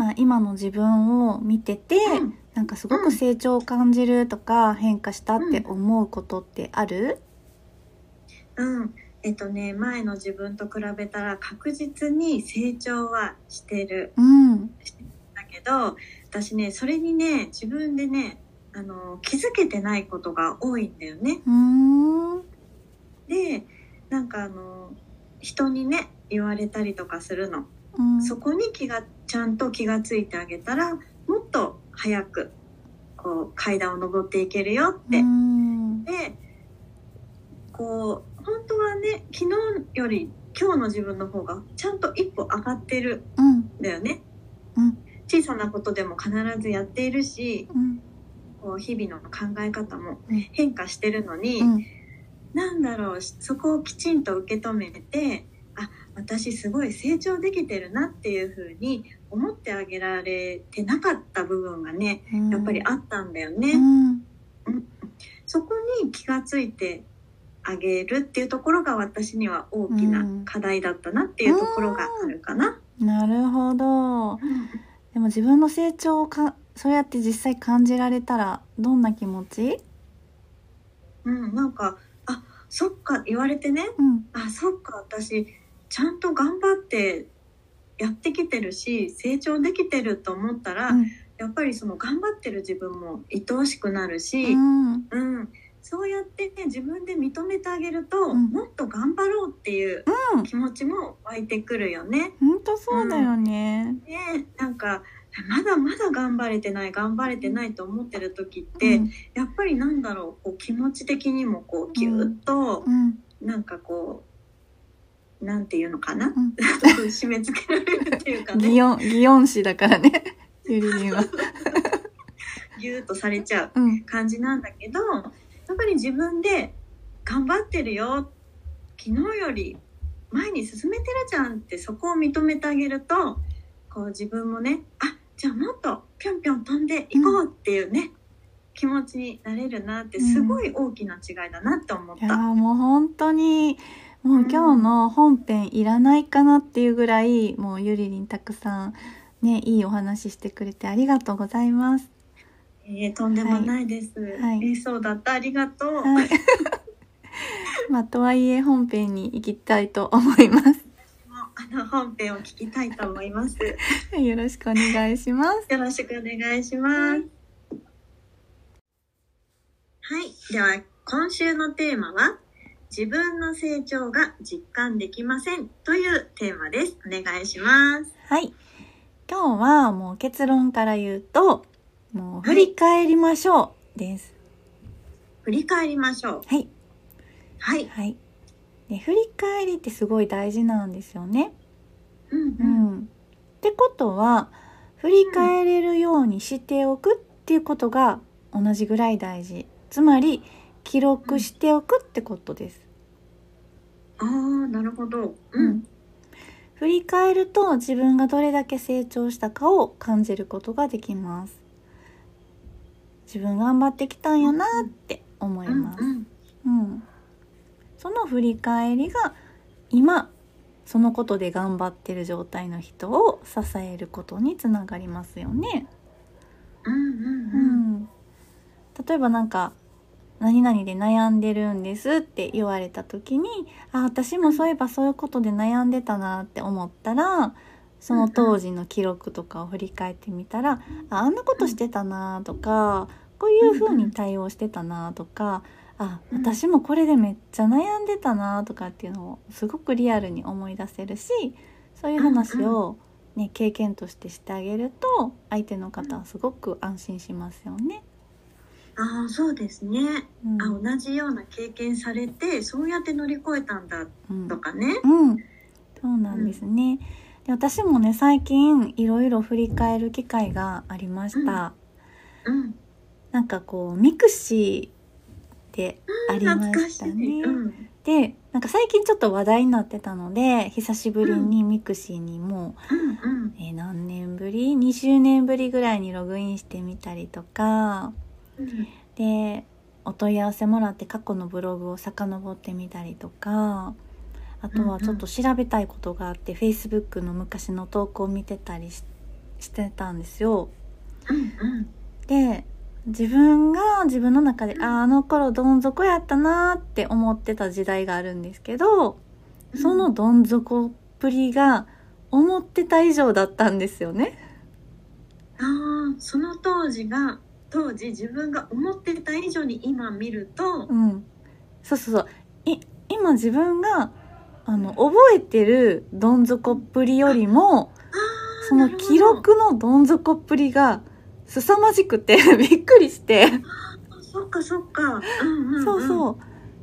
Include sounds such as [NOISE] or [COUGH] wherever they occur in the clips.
まあ、今の自分を見てて、うん。なんかすごく成長を感じるとか、変化したって思うことってある？うん。えっとね前の自分と比べたら確実に成長はしてる。うん。だけど私ねそれにね自分でねあの気づけてないことが多いんだよね。うーん。でなんかあの人にね言われたりとかするの、うん。そこに気がちゃんと気がついてあげたらもっと早くこう階段を登っていけるよって。うん。でこう本当はね昨日より今日の自分の方がちゃんと一歩上がってるうん。んだよね。うん小さなことでも必ずやっているしうん。こう日々の考え方もうん変化してるのに、うん。なんだろうそこをきちんと受け止めてあ私すごい成長できてるなっていう風に思ってあげられてなかった部分がねやっぱりあったんだよね。うん。そこに気がついてあげるっていうところが私には大きな課題だったなっていうところがあるかな。なるほど。でも自分の成長をかそうやって実際感じられたらどんな気持ち？うん、なんかあそっか言われてねうんあそっか私ちゃんと頑張ってやってきてるし成長できてると思ったら、うん。やっぱりその頑張ってる自分も愛おしくなるし、ううん。んそうやってね自分で認めてあげると、うん。もっと頑張ろうっていううん。気持ちも湧いてくるよね。本当そうだよね。ねなんかまだまだ頑張れてない頑張れてないと思ってる時って、うん。やっぱりなんだろうこう気持ち的にもこうギュッと、うん。なんかこうなんていうのかな、ん。[LAUGHS] 締め付けられるっていうかね。擬音擬音詞だからね。ゆりりんは。ギュッとされちゃううん。感じなんだけどやっぱり自分で頑張ってるよ。昨日より前に進めてるじゃんってそこを認めてあげるとこう自分もねあじゃあもっとぴょんぴょん飛んでいこうっていうね、気持ちになれるなってすごい大きな違いだなって思っいやーた。もう本当にもう今日の本編いらないかなっていうぐらいもうゆりりんたくさんねいいお話ししてくれてありがとうございます。えーとんでもないです。はいえーそうだったありがとう。はい。まあとはいえ本編に行きたいと思います。あの本編を聞きたいと思います。よろしくお願いします。よろしくお願いします。はい。では、今週のテーマは、自分の成長が実感できませんというテーマです。お願いします。はい。今日はもう結論から言うと、もう振り返りましょうです。振り返りましょう。はい。はい。はい。で振り返りってすごい大事なんですよね。うんううん。ん。ってことは、振り返れるようにしておくっていうことが同じぐらい大事。つまり、記録しておくってことです。ああ、なるほど。ううん。ん。振り返ると自分がどれだけ成長したかを感じることができます。自分頑張ってきたんやなって思いうんます。うん。うん。その振り返りが今そのことで頑張ってる状態の人を支えることにつながりますよね。うんうんううん。ん。例えばなんか何々で悩んでるんですって言われた時にあ私もそういえばそういうことで悩んでたなって思ったらその当時の記録とかを振り返ってみたらああんなことしてたなとかこういう風に対応してたなとかあ私もこれでめっちゃ悩んでたなとかっていうのをすごくリアルに思い出せるしそういう話を、ね、経験としてしてあげると相手の方はすごく安心しますよね。ああそうですね、うん。あ同じような経験されてそうやって乗り越えたんだうんとかね。うん、そうなんですね。で私もね最近いろいろ振り返る機会がありました。うん、なんかこうミクシーでありましたね。うんでなんか最近ちょっと話題になってたので久しぶりに mixi にもうんうん。う、えー何年ぶり？20年ぶりぐらいにログインしてみたりとか。うんでお問い合わせもらって過去のブログを遡ってみたりとかあとはちょっと調べたいことがあって Facebook の昔の投稿を見てたりししてたんですよ。うんで自分が自分の中でああの頃どん底やったなーって思ってた時代があるんですけどうんそのどん底っぷりが思ってた以上だったんですよね。ああその当時が当時自分が思ってた以上に今見ると、うん、そうそうそう。い今自分があの覚えてるどん底っぷりよりもその記録のどん底っぷりが凄まじくて [LAUGHS] びっくりして、そっかそっか、うんうんうん、そうそう。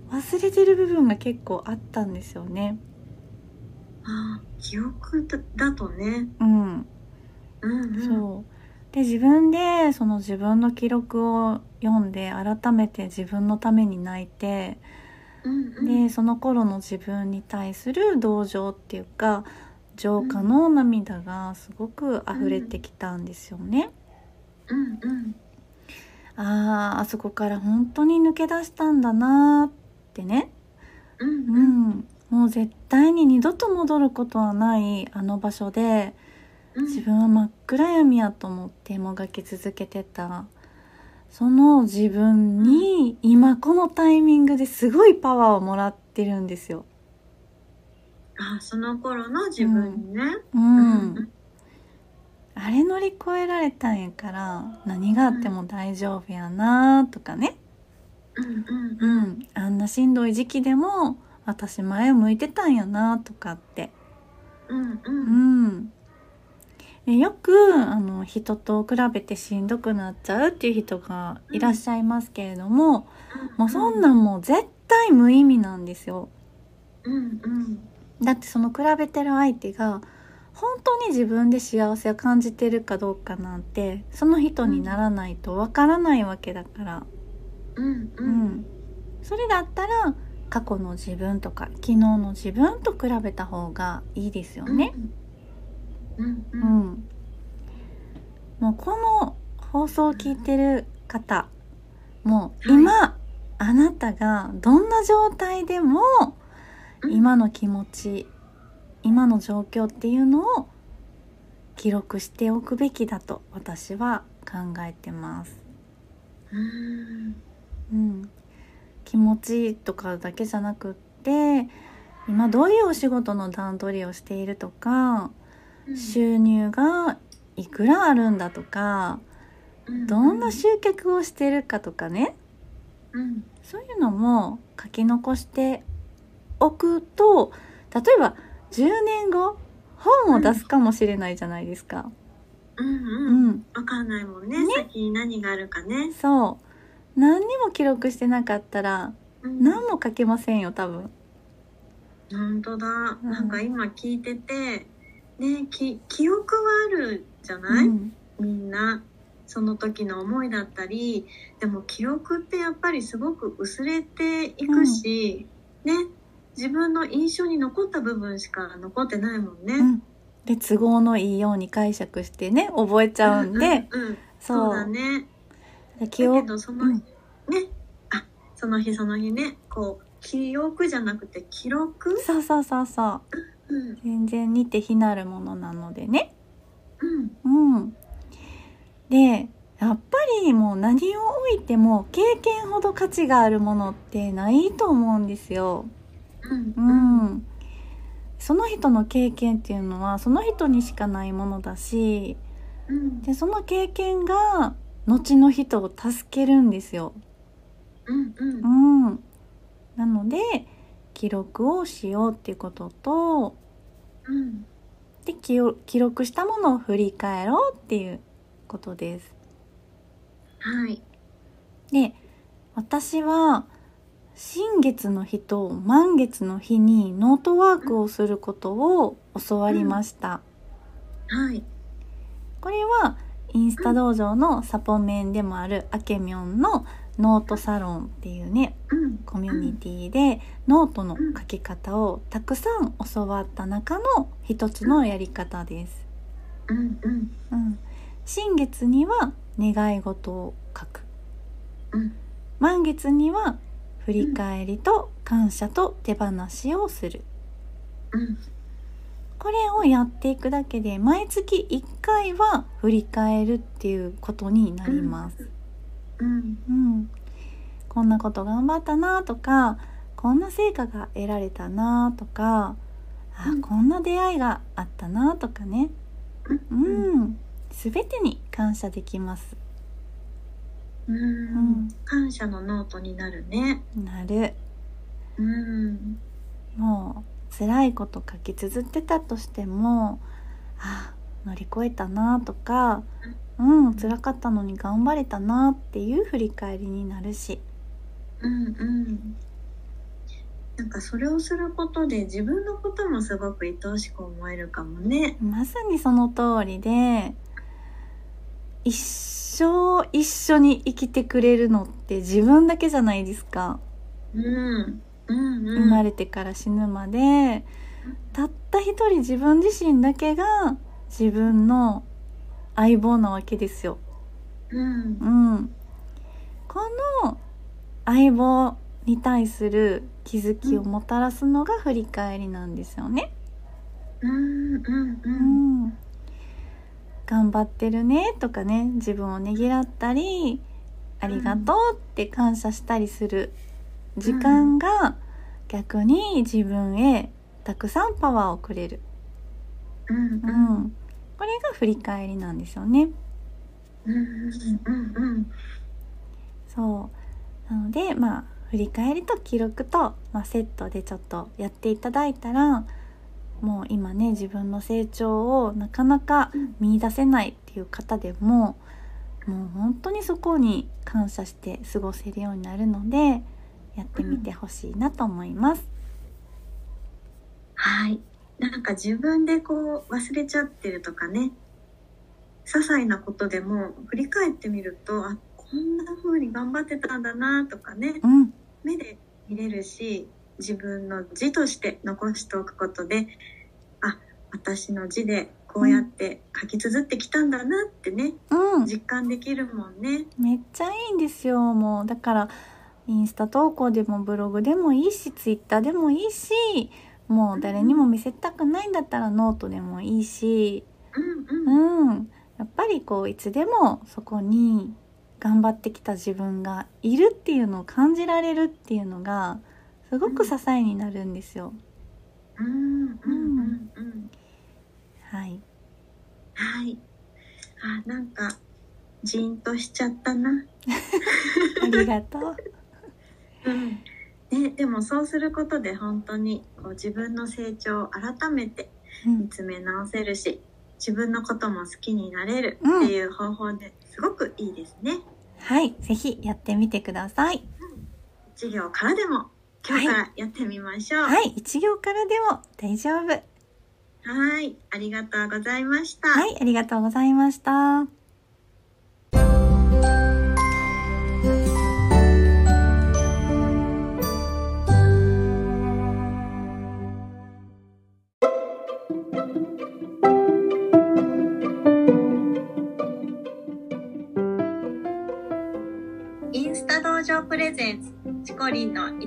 忘れてる部分が結構あったんですよね。あー記憶だだとね、うん。うんうん、そうで自分でその自分の記録を読んで改めて自分のために泣いてでその頃の自分に対する同情っていうか浄化の涙がすごく溢れてきたんですよね。うんうん。あーあそこから本当に抜け出したんだなーってね、うんううんん、もう絶対に二度と戻ることはないあの場所でうん自分は真っ暗闇やと思ってもがき続けてた。その自分に今このタイミングですごいパワーをもらってるんですよ。あその頃の自分にね、うん、あれ乗り越えられたんやから何があっても大丈夫やなとかね、うんうんううん。ん、あんなしんどい時期でも私前を向いてたんやなとかって、うんううんよくあの人と比べてしんどくなっちゃうっていう人がいらっしゃいますけれども、もうそんなんもう絶対無意味なんですよ。うんうん。だってその比べてる相手が本当に自分で幸せを感じてるかどうかなんてその人にならないとわからないわけだから、うんううん。ん、それだったら過去の自分とか昨日の自分と比べた方がいいですよね。うんううん。ん、もうこの放送を聞いてる方もう今、あなたがどんな状態でもうん。今の気持ち今の状況っていうのを記録しておくべきだと私は考えてます。うん。うん、気持ちとかだけじゃなくって今どういうお仕事の段取りをしているとか収入がいくらあるんだとかどんな集客をしてるかとかね。うん。そういうのも書き残しておくと例えば10年後本を出すかもしれないじゃないですか。うんううん。ん、わかんないもんね。ね。先に何があるかね。そう。何にも記録してなかったらうん。何も書けませんよ多分。本当だ、うんなんか今聞いててねき記憶はあるじゃうない、ん。みんなその時の思いだったり。でも記憶ってやっぱりすごく薄れていくし、ね自分の印象に残った部分しか残ってないもんね。うん。で都合のいいように解釈してね覚えちゃうんで、うんうんそそう。うだね。だけで記憶どその、うん。ねあその日その日ねこう記憶じゃなくて記録、そうそうそうそううん全然似て非なるものなのでね。うんうん。でやっぱりもう何を置いても経験ほど価値があるものってないと思うんですよ。うん。うん、その人の経験っていうのはその人にしかないものだしうん。でその経験が後の人を助けるんですよ。うんうん。うん、なので記録をしようっていうこととうんで記録したものを振り返ろうっていうことです。はいで私は新月の日と満月の日にノートワークをすることを教わりました。はいこれはインスタ道場のサポメンでもあるあけみょんのノートサロンっていうねうん。コミュニティでノートの書き方をたくさん教わった中の一つのやり方です。うんうん。うん、新月には願い事を書く。うん。満月には振り返りと感謝と手放しをする。うん。これをやっていくだけで毎月1回は振り返るっていうことになります。うん。うん、こんなこと頑張ったなとかこんな成果が得られたなとかあうん。こんな出会いがあったなとかね、ううん。ん、全てに感謝できます。うん。感謝のノートになるね。なる。うん。もう辛いこと書き綴ってたとしてもあ乗り越えたなとかうん。辛かったのに頑張れたなっていう振り返りになるし。うんうん。なんかそれをすることで自分のこともすごく愛おしく思えるかもね。まさにその通りで一生一緒に生きてくれるのって自分だけじゃないですか、うんうんうん。生まれてから死ぬまで。たった一人自分自身だけが自分の相棒なわけですよ。うん。うん、この相棒に対する気づきをもたらすのが振り返りなんですよね。うんうんううんん、頑張ってるねとかね自分をねぎらったりありがとうって感謝したりする時間が逆に自分へたくさんパワーをくれる、うんうん、これが振り返りなんですよね。うんうんうんそうなのでまあ振り返りと記録と、まあ、セットでちょっとやっていただいたらもう今ね自分の成長をなかなか見出せないっていう方でももう本当にそこに感謝して過ごせるようになるのでやってみてほしいなと思います。はいなんか自分でこう忘れちゃってるとかね。些細なことでも振り返ってみるとあこんな風に頑張ってたんだなとかね。うん、目で見れるし自分の字として残しておくことであ私の字でこうやって書き綴ってきたんだなってねうん、実感できるもんね。めっちゃいいんですよもう。だからインスタ投稿でもブログでもいいしツイッターでもいいしもう誰にも見せたくないんだったらノートでもいいしうんうんうんやっぱりこういつでもそこに頑張ってきた自分がいるっていうのを感じられるっていうのがすごく支えになるんですよ。うんうんうんうんはい、はい。あ、なんか、じーんとしちゃったな。[LAUGHS] ありがとう。[LAUGHS] うん。ね、でもそうすることで本当にこう自分の成長を改めてうん、見つめ直せるし、自分のことも好きになれるうんっていう方法ですごくいいですね。はい、ぜひやってみてください。授業からでも今日からやってみましょう。はい。はい、一行からでも大丈夫。ありがとうございました。はい、ありがとうございました。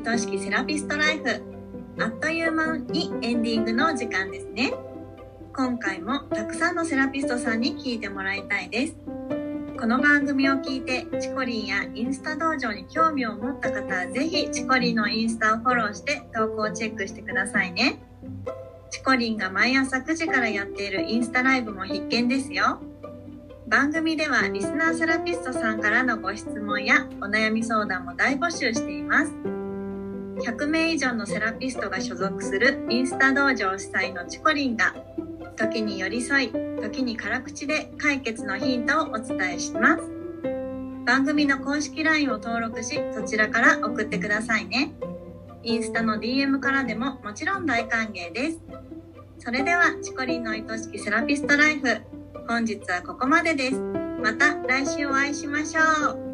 愛しきセラピストライフあっという間にエンディングの時間ですね今回もたくさんのセラピストさんに聞いてもらいたいですこの番組を聞いてチコリンやインスタ道場に興味を持った方はぜひチコリンのインスタをフォローして投稿をチェックしてくださいねチコリンが毎朝9時からやっているインスタライブも必見ですよ。番組ではリスナーセラピストさんからのご質問やお悩み相談も大募集しています。100名以上のセラピストが所属するインスタ道場主催のチコリンが時に寄り添い、時に辛口で解決のヒントをお伝えします。番組の公式 LINE を登録し、そちらから送ってくださいね。インスタの DM からでももちろん大歓迎です。それでは、チコリンの愛しきセラピストライフ。本日はここまでです。また来週お会いしましょう。